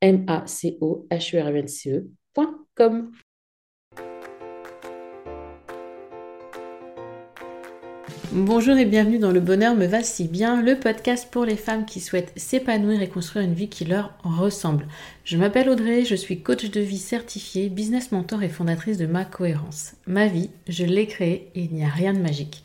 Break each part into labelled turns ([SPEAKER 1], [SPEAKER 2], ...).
[SPEAKER 1] m a c o h e Bonjour et bienvenue dans Le Bonheur me va si bien, le podcast pour les femmes qui souhaitent s'épanouir et construire une vie qui leur ressemble. Je m'appelle Audrey, je suis coach de vie certifiée, business mentor et fondatrice de Ma Cohérence. Ma vie, je l'ai créée et il n'y a rien de magique.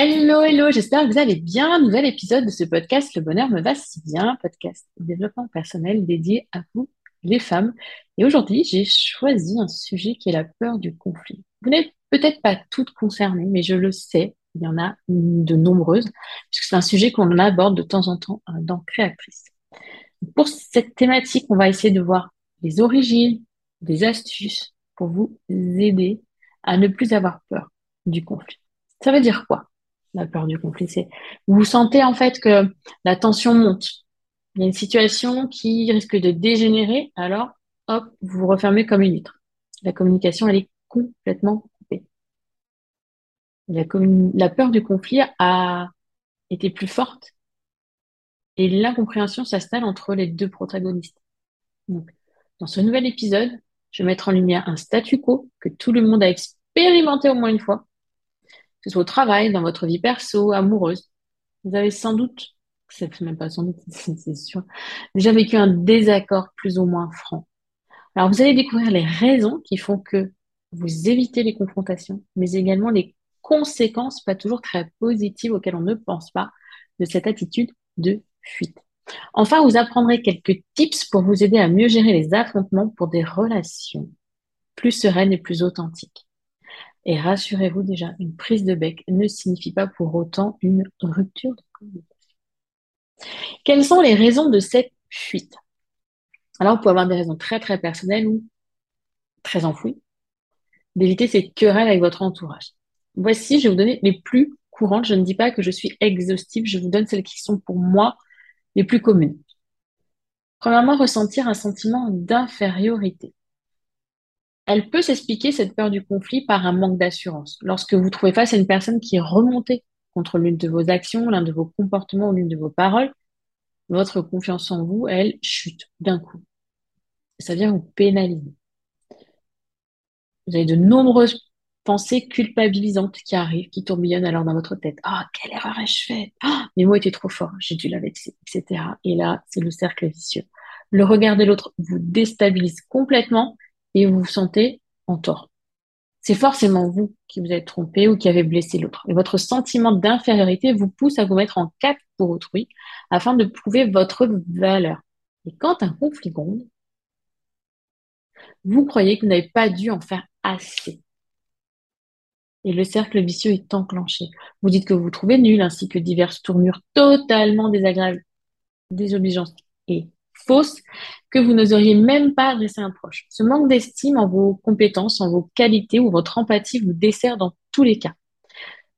[SPEAKER 1] Hello, hello, j'espère que vous allez bien. Nouvel épisode de ce podcast Le bonheur me va si bien, podcast développement personnel dédié à vous, les femmes. Et aujourd'hui, j'ai choisi un sujet qui est la peur du conflit. Vous n'êtes peut-être pas toutes concernées, mais je le sais, il y en a de nombreuses, puisque c'est un sujet qu'on aborde de temps en temps euh, dans Créatrice. Pour cette thématique, on va essayer de voir les origines, des astuces pour vous aider à ne plus avoir peur du conflit. Ça veut dire quoi? La peur du conflit. C'est vous sentez en fait que la tension monte. Il y a une situation qui risque de dégénérer, alors hop, vous vous refermez comme une huître. La communication, elle est complètement coupée. La, la peur du conflit a été plus forte et l'incompréhension s'installe entre les deux protagonistes. Donc, dans ce nouvel épisode, je vais mettre en lumière un statu quo que tout le monde a expérimenté au moins une fois ce soit au travail, dans votre vie perso, amoureuse. Vous avez sans doute, c'est même pas sans doute, c'est sûr, déjà vécu un désaccord plus ou moins franc. Alors vous allez découvrir les raisons qui font que vous évitez les confrontations, mais également les conséquences pas toujours très positives auxquelles on ne pense pas de cette attitude de fuite. Enfin, vous apprendrez quelques tips pour vous aider à mieux gérer les affrontements pour des relations plus sereines et plus authentiques. Et rassurez-vous déjà, une prise de bec ne signifie pas pour autant une rupture de communication. Quelles sont les raisons de cette fuite? Alors, vous pouvez avoir des raisons très très personnelles ou très enfouies d'éviter ces querelles avec votre entourage. Voici, je vais vous donner les plus courantes. Je ne dis pas que je suis exhaustive, je vous donne celles qui sont pour moi les plus communes. Premièrement, ressentir un sentiment d'infériorité. Elle peut s'expliquer, cette peur du conflit, par un manque d'assurance. Lorsque vous trouvez face à une personne qui est remontée contre l'une de vos actions, l'un de vos comportements ou l'une de vos paroles, votre confiance en vous, elle, chute d'un coup. Ça vient vous pénaliser. Vous avez de nombreuses pensées culpabilisantes qui arrivent, qui tourbillonnent alors dans votre tête. Ah, quelle erreur ai-je faite? Ah, mes mots étaient trop forts, j'ai dû la vexer, etc. Et là, c'est le cercle vicieux. Le regard de l'autre vous déstabilise complètement et vous vous sentez en tort. C'est forcément vous qui vous êtes trompé ou qui avez blessé l'autre. Et votre sentiment d'infériorité vous pousse à vous mettre en cap pour autrui afin de prouver votre valeur. Et quand un conflit gronde, vous croyez que vous n'avez pas dû en faire assez. Et le cercle vicieux est enclenché. Vous dites que vous vous trouvez nul, ainsi que diverses tournures totalement désagréables désobligeance est fausse, que vous n'oseriez même pas adresser un proche. Ce manque d'estime en vos compétences, en vos qualités ou votre empathie vous dessert dans tous les cas.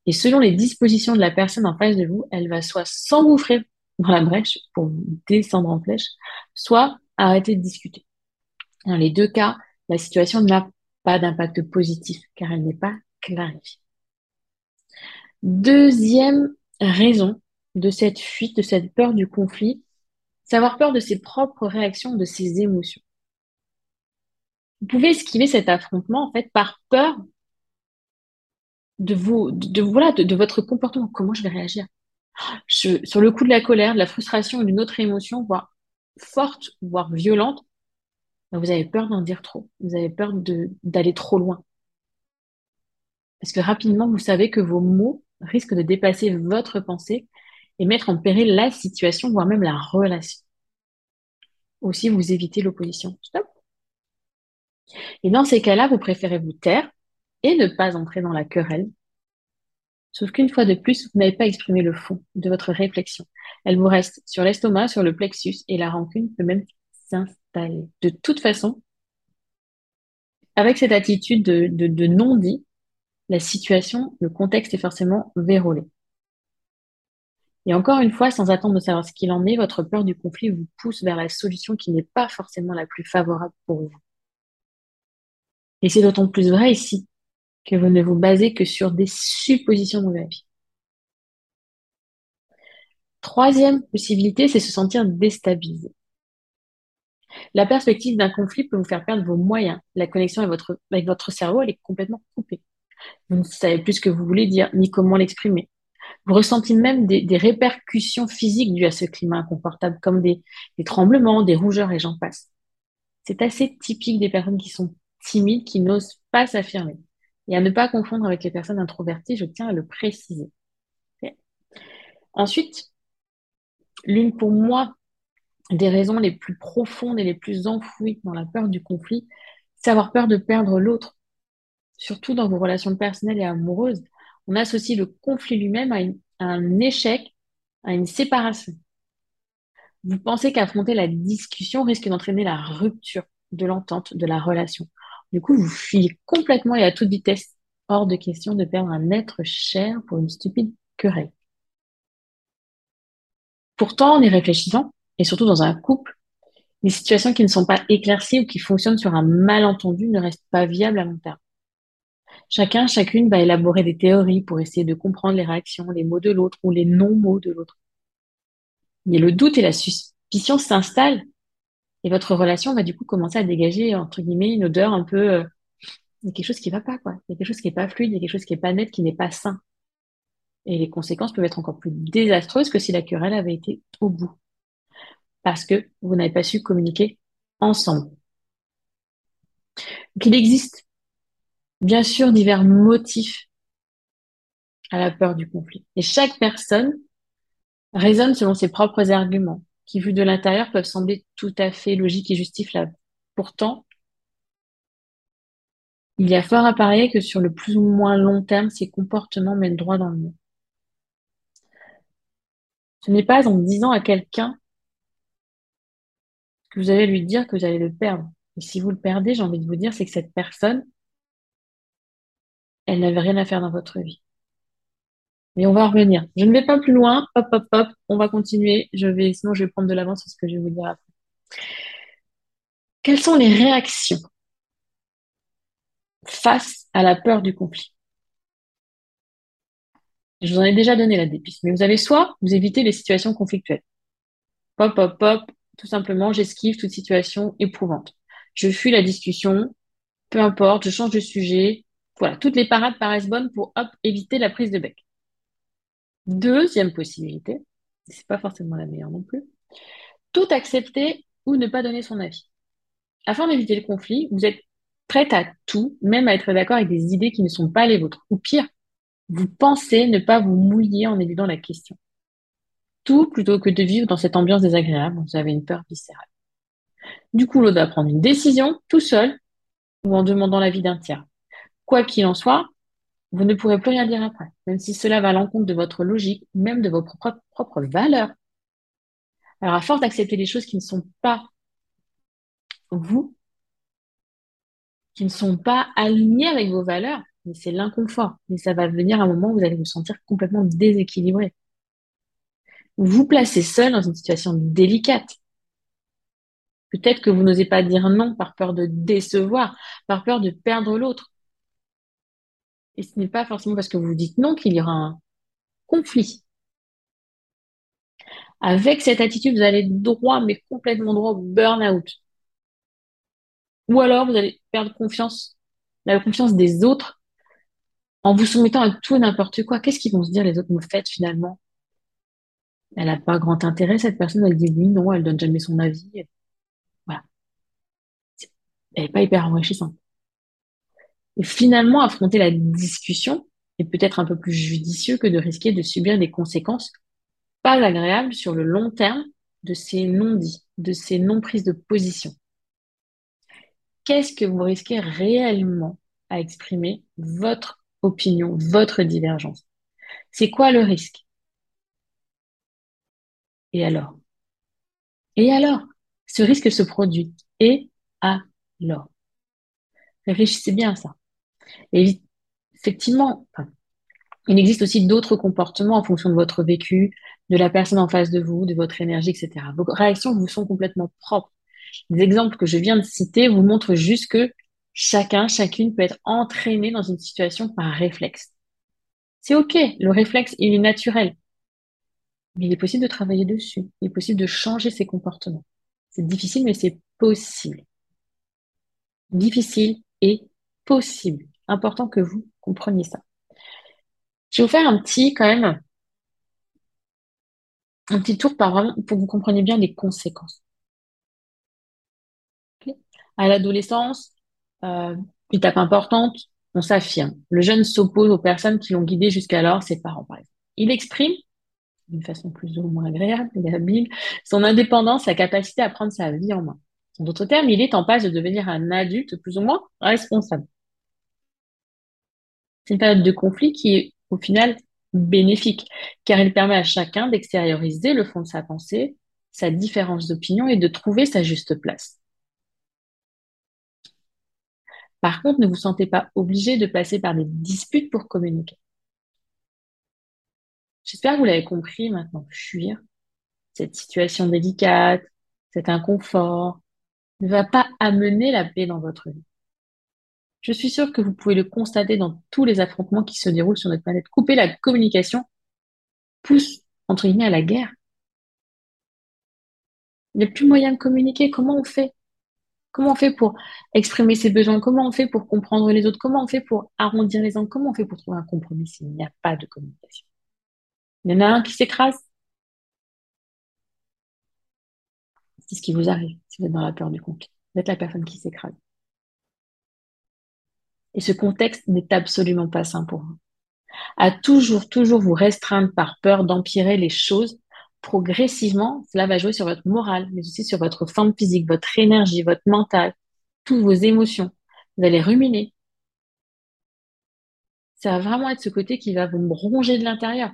[SPEAKER 1] Et selon les dispositions de la personne en face de vous, elle va soit s'engouffrer dans la brèche pour descendre en flèche, soit arrêter de discuter. Dans les deux cas, la situation n'a pas d'impact positif car elle n'est pas clarifiée. Deuxième raison de cette fuite, de cette peur du conflit, c'est peur de ses propres réactions, de ses émotions. Vous pouvez esquiver cet affrontement en fait par peur de vous, de, voilà, de, votre comportement. Comment je vais réagir? Sur le coup de la colère, de la frustration ou d'une autre émotion, voire forte, voire violente, vous avez peur d'en dire trop. Vous avez peur d'aller trop loin. Parce que rapidement, vous savez que vos mots risquent de dépasser votre pensée et mettre en péril la situation, voire même la relation. Aussi, vous évitez l'opposition. Stop. Et dans ces cas-là, vous préférez vous taire et ne pas entrer dans la querelle. Sauf qu'une fois de plus, vous n'avez pas exprimé le fond de votre réflexion. Elle vous reste sur l'estomac, sur le plexus, et la rancune peut même s'installer. De toute façon, avec cette attitude de, de non-dit, la situation, le contexte est forcément vérolé. Et encore une fois, sans attendre de savoir ce qu'il en est, votre peur du conflit vous pousse vers la solution qui n'est pas forcément la plus favorable pour vous. Et c'est d'autant plus vrai ici que vous ne vous basez que sur des suppositions dans la vie. Troisième possibilité, c'est se sentir déstabilisé. La perspective d'un conflit peut vous faire perdre vos moyens. La connexion avec votre, avec votre cerveau, elle est complètement coupée. Vous ne savez plus ce que vous voulez dire, ni comment l'exprimer. Vous ressentez même des, répercussions physiques dues à ce climat inconfortable, comme des, tremblements, des rougeurs et j'en passe. C'est assez typique des personnes qui sont timides, qui n'osent pas s'affirmer. Et à ne pas confondre avec les personnes introverties, je tiens à le préciser. Ensuite, l'une pour moi des raisons les plus profondes et les plus enfouies dans la peur du conflit, c'est avoir peur de perdre l'autre, surtout dans vos relations personnelles et amoureuses on associe le conflit lui-même à, un échec, à une séparation. Vous pensez qu'affronter la discussion risque d'entraîner la rupture de l'entente, de la relation. Du coup, vous fuyez complètement et à toute vitesse. Hors de question de perdre un être cher pour une stupide querelle. Pourtant, en y réfléchissant, et surtout dans un couple, les situations qui ne sont pas éclaircies ou qui fonctionnent sur un malentendu ne restent pas viables à long terme. Chacun, chacune va élaborer des théories pour essayer de comprendre les réactions, les mots de l'autre ou les non-mots de l'autre. Mais le doute et la suspicion s'installent et votre relation va du coup commencer à dégager, entre guillemets, une odeur un peu... Euh, il y a quelque chose qui va pas, quoi. Il y a quelque chose qui est pas fluide, il y a quelque chose qui est pas net, qui n'est pas sain. Et les conséquences peuvent être encore plus désastreuses que si la querelle avait été au bout. Parce que vous n'avez pas su communiquer ensemble. Donc, il existe bien sûr divers motifs à la peur du conflit. Et chaque personne raisonne selon ses propres arguments, qui vus de l'intérieur peuvent sembler tout à fait logiques et justifiables. Pourtant, il y a fort à parier que sur le plus ou moins long terme, ces comportements mènent droit dans le mur. Ce n'est pas en disant à quelqu'un que vous allez lui dire que vous allez le perdre. Et si vous le perdez, j'ai envie de vous dire, c'est que cette personne, elle n'avait rien à faire dans votre vie. Mais on va revenir. Je ne vais pas plus loin. Hop, hop, hop. On va continuer. Je vais, sinon, je vais prendre de l'avance sur ce que je vais vous dire après. Quelles sont les réactions face à la peur du conflit? Je vous en ai déjà donné la dépiste, mais vous avez soit vous évitez les situations conflictuelles. Hop, hop, hop. Tout simplement, j'esquive toute situation éprouvante. Je fuis la discussion. Peu importe, je change de sujet. Voilà, toutes les parades paraissent bonnes pour éviter la prise de bec. Deuxième possibilité, c'est pas forcément la meilleure non plus, tout accepter ou ne pas donner son avis. Afin d'éviter le conflit, vous êtes prête à tout, même à être d'accord avec des idées qui ne sont pas les vôtres. Ou pire, vous pensez ne pas vous mouiller en éludant la question. Tout plutôt que de vivre dans cette ambiance désagréable, vous avez une peur viscérale. Du coup, l'autre va prendre une décision tout seul ou en demandant l'avis d'un tiers. Quoi qu'il en soit, vous ne pourrez plus rien dire après, même si cela va à l'encontre de votre logique, même de vos propres, valeurs. Alors, à force d'accepter les choses qui ne sont pas vous, qui ne sont pas alignées avec vos valeurs, mais c'est l'inconfort. Mais ça va venir un moment où vous allez vous sentir complètement déséquilibré. Vous vous placez seul dans une situation délicate. Peut-être que vous n'osez pas dire non par peur de décevoir, par peur de perdre l'autre. Et ce n'est pas forcément parce que vous dites non qu'il y aura un conflit. Avec cette attitude, vous allez droit, mais complètement droit au burn-out. Ou alors, vous allez perdre confiance, la confiance des autres en vous soumettant à tout et n'importe quoi. Qu'est-ce qu'ils vont se dire les autres me faites finalement? Elle n'a pas grand intérêt, cette personne, elle dit oui, non, elle donne jamais son avis. Voilà. Elle n'est pas hyper enrichissante. Et finalement, affronter la discussion est peut-être un peu plus judicieux que de risquer de subir des conséquences pas agréables sur le long terme de ces non-dits, de ces non-prises de position. Qu'est-ce que vous risquez réellement à exprimer votre opinion, votre divergence? C'est quoi le risque? Et alors? Et alors? Ce risque se produit. Et alors? Réfléchissez bien à ça. Effectivement, il existe aussi d'autres comportements en fonction de votre vécu, de la personne en face de vous, de votre énergie, etc. Vos réactions vous sont complètement propres. Les exemples que je viens de citer vous montrent juste que chacun, chacune peut être entraîné dans une situation par réflexe. C'est OK, le réflexe, il est naturel. Mais il est possible de travailler dessus. Il est possible de changer ses comportements. C'est difficile, mais c'est possible. Difficile et possible. Important que vous compreniez ça. Je vais vous faire un petit, quand même, un petit tour par pour que vous compreniez bien les conséquences. À l'adolescence, euh, étape importante, on s'affirme. Le jeune s'oppose aux personnes qui l'ont guidé jusqu'alors, ses parents par exemple. Il exprime, d'une façon plus ou moins agréable et habile, son indépendance, sa capacité à prendre sa vie en main. En d'autres termes, il est en passe de devenir un adulte plus ou moins responsable. C'est une période de conflit qui est au final bénéfique, car il permet à chacun d'extérioriser le fond de sa pensée, sa différence d'opinion et de trouver sa juste place. Par contre, ne vous sentez pas obligé de passer par des disputes pour communiquer. J'espère que vous l'avez compris maintenant. Fuir cette situation délicate, cet inconfort, ne va pas amener la paix dans votre vie. Je suis sûre que vous pouvez le constater dans tous les affrontements qui se déroulent sur notre planète. Couper la communication pousse, entre guillemets, à la guerre. Il n'y a plus moyen de communiquer. Comment on fait? Comment on fait pour exprimer ses besoins? Comment on fait pour comprendre les autres? Comment on fait pour arrondir les angles? Comment on fait pour trouver un compromis s'il n'y a pas de communication? Il y en a un qui s'écrase. C'est ce qui vous arrive si vous êtes dans la peur du conflit. Vous êtes la personne qui s'écrase. Et ce contexte n'est absolument pas sain pour vous. À toujours, toujours vous restreindre par peur d'empirer les choses, progressivement, cela va jouer sur votre morale, mais aussi sur votre forme physique, votre énergie, votre mental, toutes vos émotions. Vous allez ruminer. Ça va vraiment être ce côté qui va vous ronger de l'intérieur.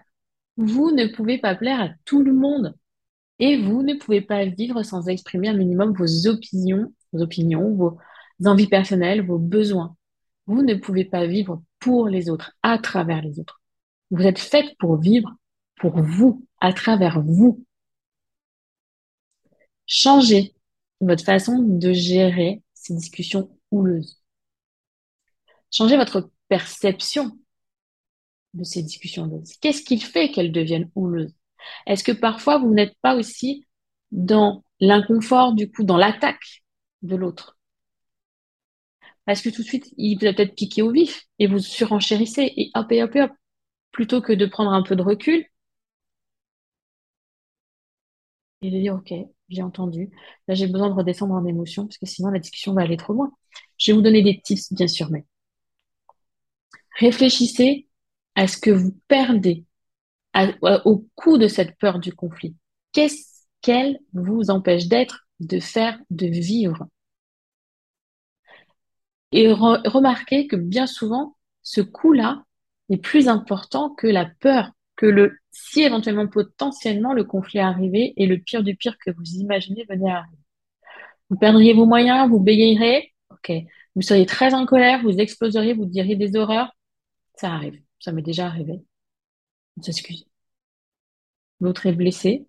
[SPEAKER 1] Vous ne pouvez pas plaire à tout le monde. Et vous ne pouvez pas vivre sans exprimer un minimum vos opinions, vos opinions, vos envies personnelles, vos besoins. Vous ne pouvez pas vivre pour les autres, à travers les autres. Vous êtes faite pour vivre pour vous, à travers vous. Changez votre façon de gérer ces discussions houleuses. Changez votre perception de ces discussions houleuses. Qu'est-ce qui fait qu'elles deviennent houleuses? Est-ce que parfois vous n'êtes pas aussi dans l'inconfort, du coup, dans l'attaque de l'autre? Parce que tout de suite, il vous peut-être piqué au vif et vous surenchérissez et hop et hop et hop. Plutôt que de prendre un peu de recul et de dire, OK, j'ai entendu. Là, j'ai besoin de redescendre en émotion parce que sinon, la discussion va aller trop loin. Je vais vous donner des tips, bien sûr, mais réfléchissez à ce que vous perdez au coup de cette peur du conflit. Qu'est-ce qu'elle vous empêche d'être, de faire, de vivre? Et remarquez que bien souvent, ce coup-là est plus important que la peur, que le si éventuellement potentiellement le conflit arrivait et le pire du pire que vous imaginez venait à arriver. Vous perdriez vos moyens, vous bégayeriez, ok. Vous seriez très en colère, vous exploseriez, vous diriez des horreurs. Ça arrive, ça m'est déjà arrivé. On s'excuse. L'autre est blessé.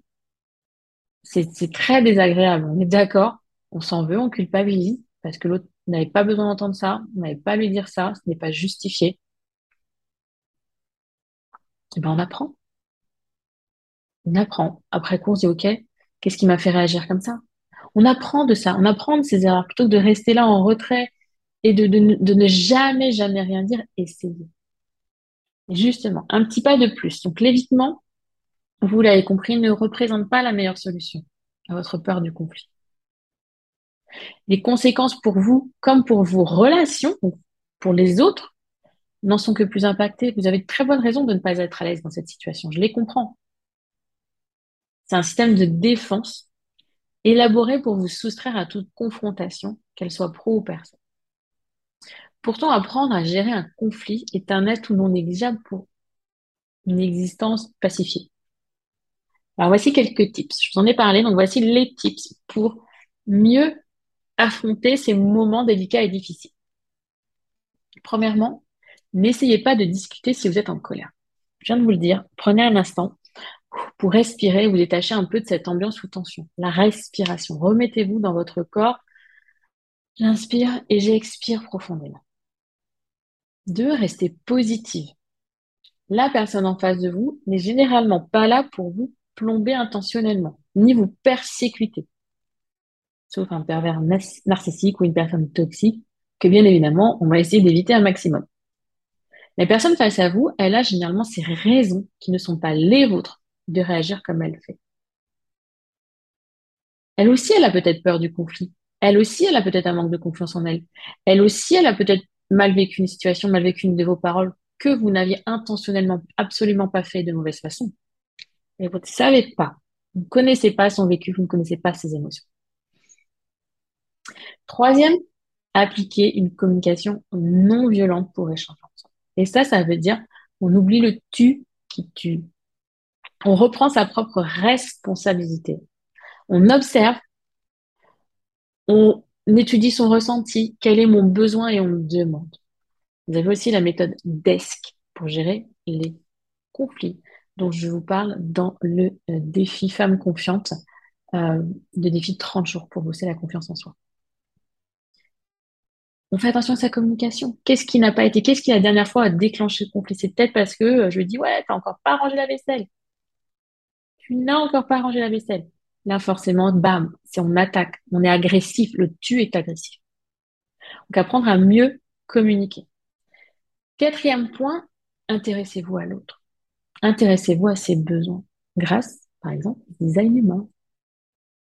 [SPEAKER 1] C'est très désagréable, on est d'accord. On s'en veut, on culpabilise parce que l'autre n'avait pas besoin d'entendre ça, on n'avait pas à lui dire ça, ce n'est pas justifié. Et eh ben on apprend. On apprend. Après coup, on se dit, OK, qu'est-ce qui m'a fait réagir comme ça? On apprend de ça, on apprend de ses erreurs plutôt que de rester là en retrait et de, de ne jamais, jamais rien dire, essayer. Justement, un petit pas de plus. Donc l'évitement, vous l'avez compris, ne représente pas la meilleure solution à votre peur du conflit. Les conséquences pour vous comme pour vos relations, pour les autres, n'en sont que plus impactées. Vous avez de très bonnes raisons de ne pas être à l'aise dans cette situation. Je les comprends. C'est un système de défense élaboré pour vous soustraire à toute confrontation, qu'elle soit pro ou perso. Pourtant, apprendre à gérer un conflit est un atout non négligeable pour une existence pacifiée. Alors voici quelques tips. Je vous en ai parlé, donc voici les tips pour mieux affronter ces moments délicats et difficiles. Premièrement, n'essayez pas de discuter si vous êtes en colère. Je viens de vous le dire, prenez un instant pour respirer, vous détacher un peu de cette ambiance sous tension. La respiration. Remettez-vous dans votre corps. J'inspire et j'expire profondément. Deux, restez positive. La personne en face de vous n'est généralement pas là pour vous plomber intentionnellement, ni vous persécuter sauf un pervers narcissique ou une personne toxique, que bien évidemment, on va essayer d'éviter un maximum. La personne face à vous, elle a généralement ses raisons qui ne sont pas les vôtres de réagir comme elle fait. Elle aussi, elle a peut-être peur du conflit. Elle aussi, elle a peut-être un manque de confiance en elle. Elle aussi, elle a peut-être mal vécu une situation, mal vécu une de vos paroles que vous n'aviez intentionnellement absolument pas fait de mauvaise façon. Mais vous ne savez pas. Vous ne connaissez pas son vécu, vous ne connaissez pas ses émotions. Troisième, appliquer une communication non violente pour échanger ensemble. Et ça, ça veut dire on oublie le tu qui tue. On reprend sa propre responsabilité. On observe, on étudie son ressenti, quel est mon besoin et on demande. Vous avez aussi la méthode DESC pour gérer les conflits dont je vous parle dans le euh, défi Femme Confiante, euh, le défi de 30 jours pour bosser la confiance en soi on fait attention à sa communication. Qu'est-ce qui n'a pas été, qu'est-ce qui la dernière fois a déclenché le conflit? C'est peut-être parce que euh, je lui dis, ouais, t'as encore pas rangé la vaisselle. Tu n'as encore pas rangé la vaisselle. Là, forcément, bam, si on attaque, on est agressif, le tu est agressif. Donc, apprendre à mieux communiquer. Quatrième point, intéressez-vous à l'autre. Intéressez-vous à ses besoins grâce, par exemple, au design humain.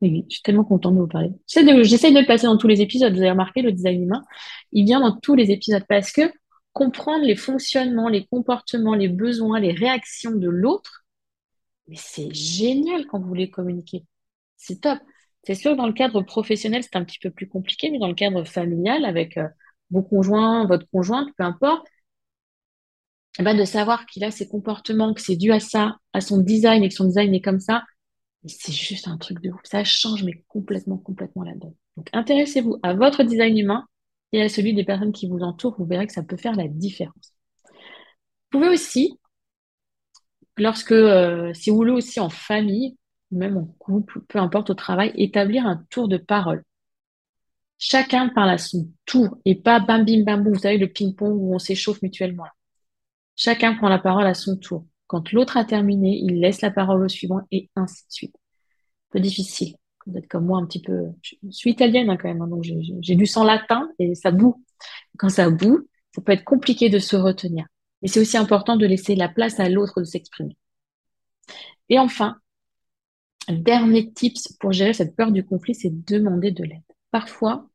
[SPEAKER 1] Oui, je suis tellement contente de vous parler. J'essaie de, le passer dans tous les épisodes. Vous avez remarqué, le design humain, il vient dans tous les épisodes parce que comprendre les fonctionnements, les comportements, les besoins, les réactions de l'autre, c'est génial quand vous voulez communiquer. C'est top. C'est sûr que dans le cadre professionnel, c'est un petit peu plus compliqué, mais dans le cadre familial, avec euh, vos conjoints, votre conjointe, peu importe, eh ben de savoir qu'il a ces comportements, que c'est dû à ça, à son design et que son design est comme ça, c'est juste un truc de ouf. Ça change, mais complètement, complètement la donne. Donc, intéressez-vous à votre design humain et à celui des personnes qui vous entourent. Vous verrez que ça peut faire la différence. Vous pouvez aussi, lorsque, euh, si vous aussi en famille, même en couple, peu importe au travail, établir un tour de parole. Chacun parle à son tour et pas bam bim bam boum. Vous savez, le ping-pong où on s'échauffe mutuellement. Chacun prend la parole à son tour. Quand l'autre a terminé, il laisse la parole au suivant et ainsi de suite. Un peu difficile. Vous êtes comme moi un petit peu. Je suis italienne hein, quand même, hein, donc j'ai du sang latin et ça boue. Quand ça boue, ça peut être compliqué de se retenir. Mais c'est aussi important de laisser la place à l'autre de s'exprimer. Et enfin, dernier tips pour gérer cette peur du conflit, c'est demander de l'aide. Parfois,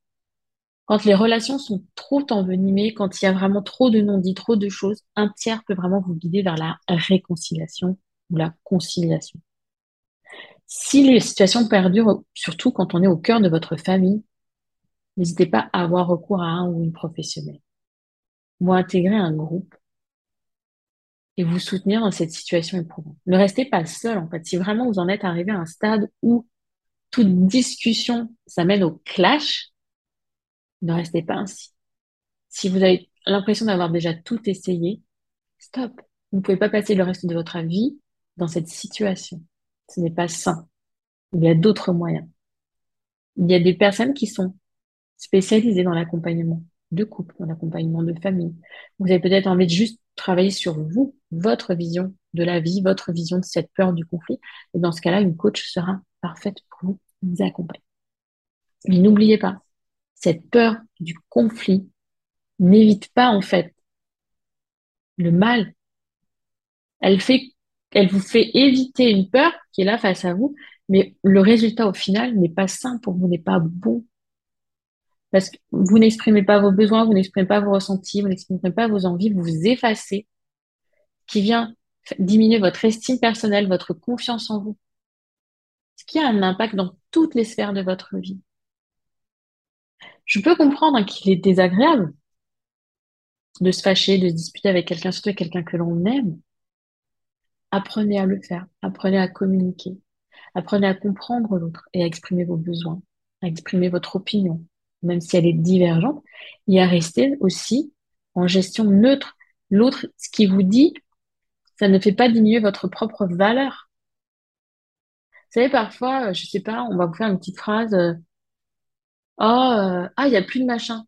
[SPEAKER 1] quand les relations sont trop envenimées, quand il y a vraiment trop de non-dits, trop de choses, un tiers peut vraiment vous guider vers la réconciliation ou la conciliation. Si les situations perdurent, surtout quand on est au cœur de votre famille, n'hésitez pas à avoir recours à un ou une professionnelle à intégrer un groupe et vous soutenir dans cette situation éprouvante. Ne restez pas seul, en fait. Si vraiment vous en êtes arrivé à un stade où toute discussion, ça mène au clash, ne restez pas ainsi. Si vous avez l'impression d'avoir déjà tout essayé, stop. Vous ne pouvez pas passer le reste de votre vie dans cette situation. Ce n'est pas sain. Il y a d'autres moyens. Il y a des personnes qui sont spécialisées dans l'accompagnement de couple, dans l'accompagnement de famille. Vous avez peut-être envie de juste travailler sur vous, votre vision de la vie, votre vision de cette peur du conflit. Et dans ce cas-là, une coach sera parfaite pour vous accompagner. Mais n'oubliez pas, cette peur du conflit n'évite pas en fait le mal. Elle elle vous fait éviter une peur qui est là face à vous, mais le résultat au final n'est pas sain pour vous, n'est pas bon. Parce que vous n'exprimez pas vos besoins, vous n'exprimez pas vos ressentis, vous n'exprimez pas vos envies, vous vous effacez, qui vient diminuer votre estime personnelle, votre confiance en vous. Ce qui a un impact dans toutes les sphères de votre vie. Je peux comprendre qu'il est désagréable de se fâcher, de se disputer avec quelqu'un, surtout avec quelqu'un que l'on aime. Apprenez à le faire, apprenez à communiquer, apprenez à comprendre l'autre et à exprimer vos besoins, à exprimer votre opinion, même si elle est divergente, et à rester aussi en gestion neutre. L'autre, ce qui vous dit, ça ne fait pas diminuer votre propre valeur. Vous savez, parfois, euh, je sais pas, on va vous faire une petite phrase, euh, oh, euh, ah, il n'y a plus de machin.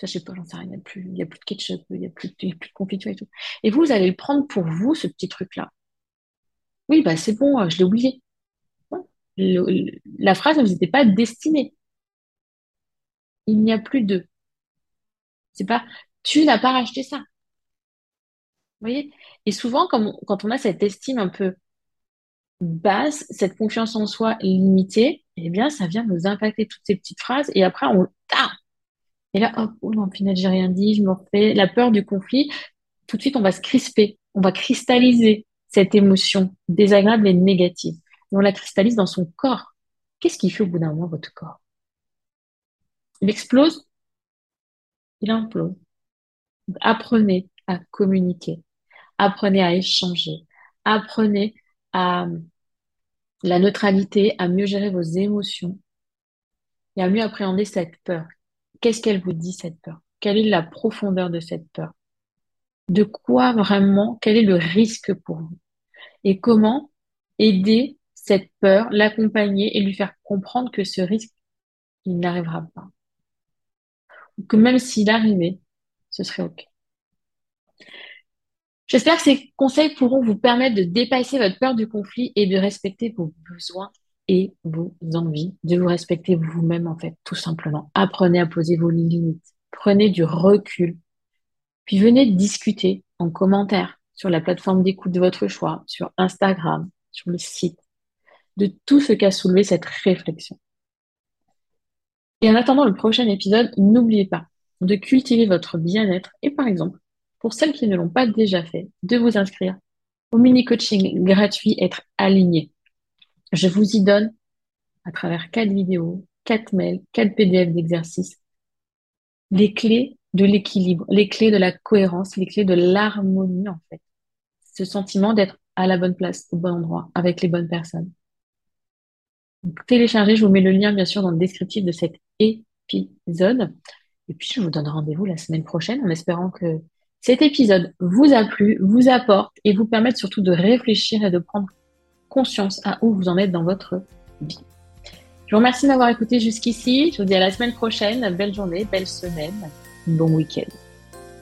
[SPEAKER 1] Je sais pas, j'en sais rien, il n'y a plus, a plus de ketchup, il n'y a plus, de confiture et tout. Et vous, vous allez le prendre pour vous, ce petit truc-là. Oui, bah c'est bon, je l'ai oublié. la phrase ne vous était pas destinée. Il n'y a plus de. C'est pas, tu n'as pas racheté ça. Vous voyez? Et souvent, quand on a cette estime un peu basse, cette confiance en soi limitée, eh bien, ça vient nous impacter toutes ces petites phrases et après, on, ah et là, hop, oh final, j'ai rien dit, je me refais. La peur du conflit, tout de suite, on va se crisper, on va cristalliser cette émotion désagréable et négative. On la cristallise dans son corps. Qu'est-ce qui fait au bout d'un moment votre corps? Il explose Il implose. apprenez à communiquer, apprenez à échanger, apprenez à la neutralité, à mieux gérer vos émotions et à mieux appréhender cette peur. Qu'est-ce qu'elle vous dit, cette peur? Quelle est la profondeur de cette peur? De quoi vraiment, quel est le risque pour vous? Et comment aider cette peur, l'accompagner et lui faire comprendre que ce risque, il n'arrivera pas? Que même s'il arrivait, ce serait OK. J'espère que ces conseils pourront vous permettre de dépasser votre peur du conflit et de respecter vos besoins et vos envies, de vous respecter vous-même en fait, tout simplement. Apprenez à poser vos limites, prenez du recul, puis venez discuter en commentaire sur la plateforme d'écoute de votre choix, sur Instagram, sur le site, de tout ce qu'a soulevé cette réflexion. Et en attendant le prochain épisode, n'oubliez pas de cultiver votre bien-être et par exemple, pour celles qui ne l'ont pas déjà fait, de vous inscrire au mini-coaching gratuit Être aligné. Je vous y donne, à travers quatre vidéos, quatre mails, quatre PDF d'exercices, les clés de l'équilibre, les clés de la cohérence, les clés de l'harmonie, en fait. Ce sentiment d'être à la bonne place, au bon endroit, avec les bonnes personnes. Donc, téléchargez, je vous mets le lien, bien sûr, dans le descriptif de cet épisode. Et puis, je vous donne rendez-vous la semaine prochaine en espérant que cet épisode vous a plu, vous apporte et vous permette surtout de réfléchir et de prendre conscience à où vous en êtes dans votre vie. Je vous remercie de m'avoir écouté jusqu'ici. Je vous dis à la semaine prochaine. Belle journée, belle semaine, bon week-end.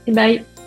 [SPEAKER 1] Et bye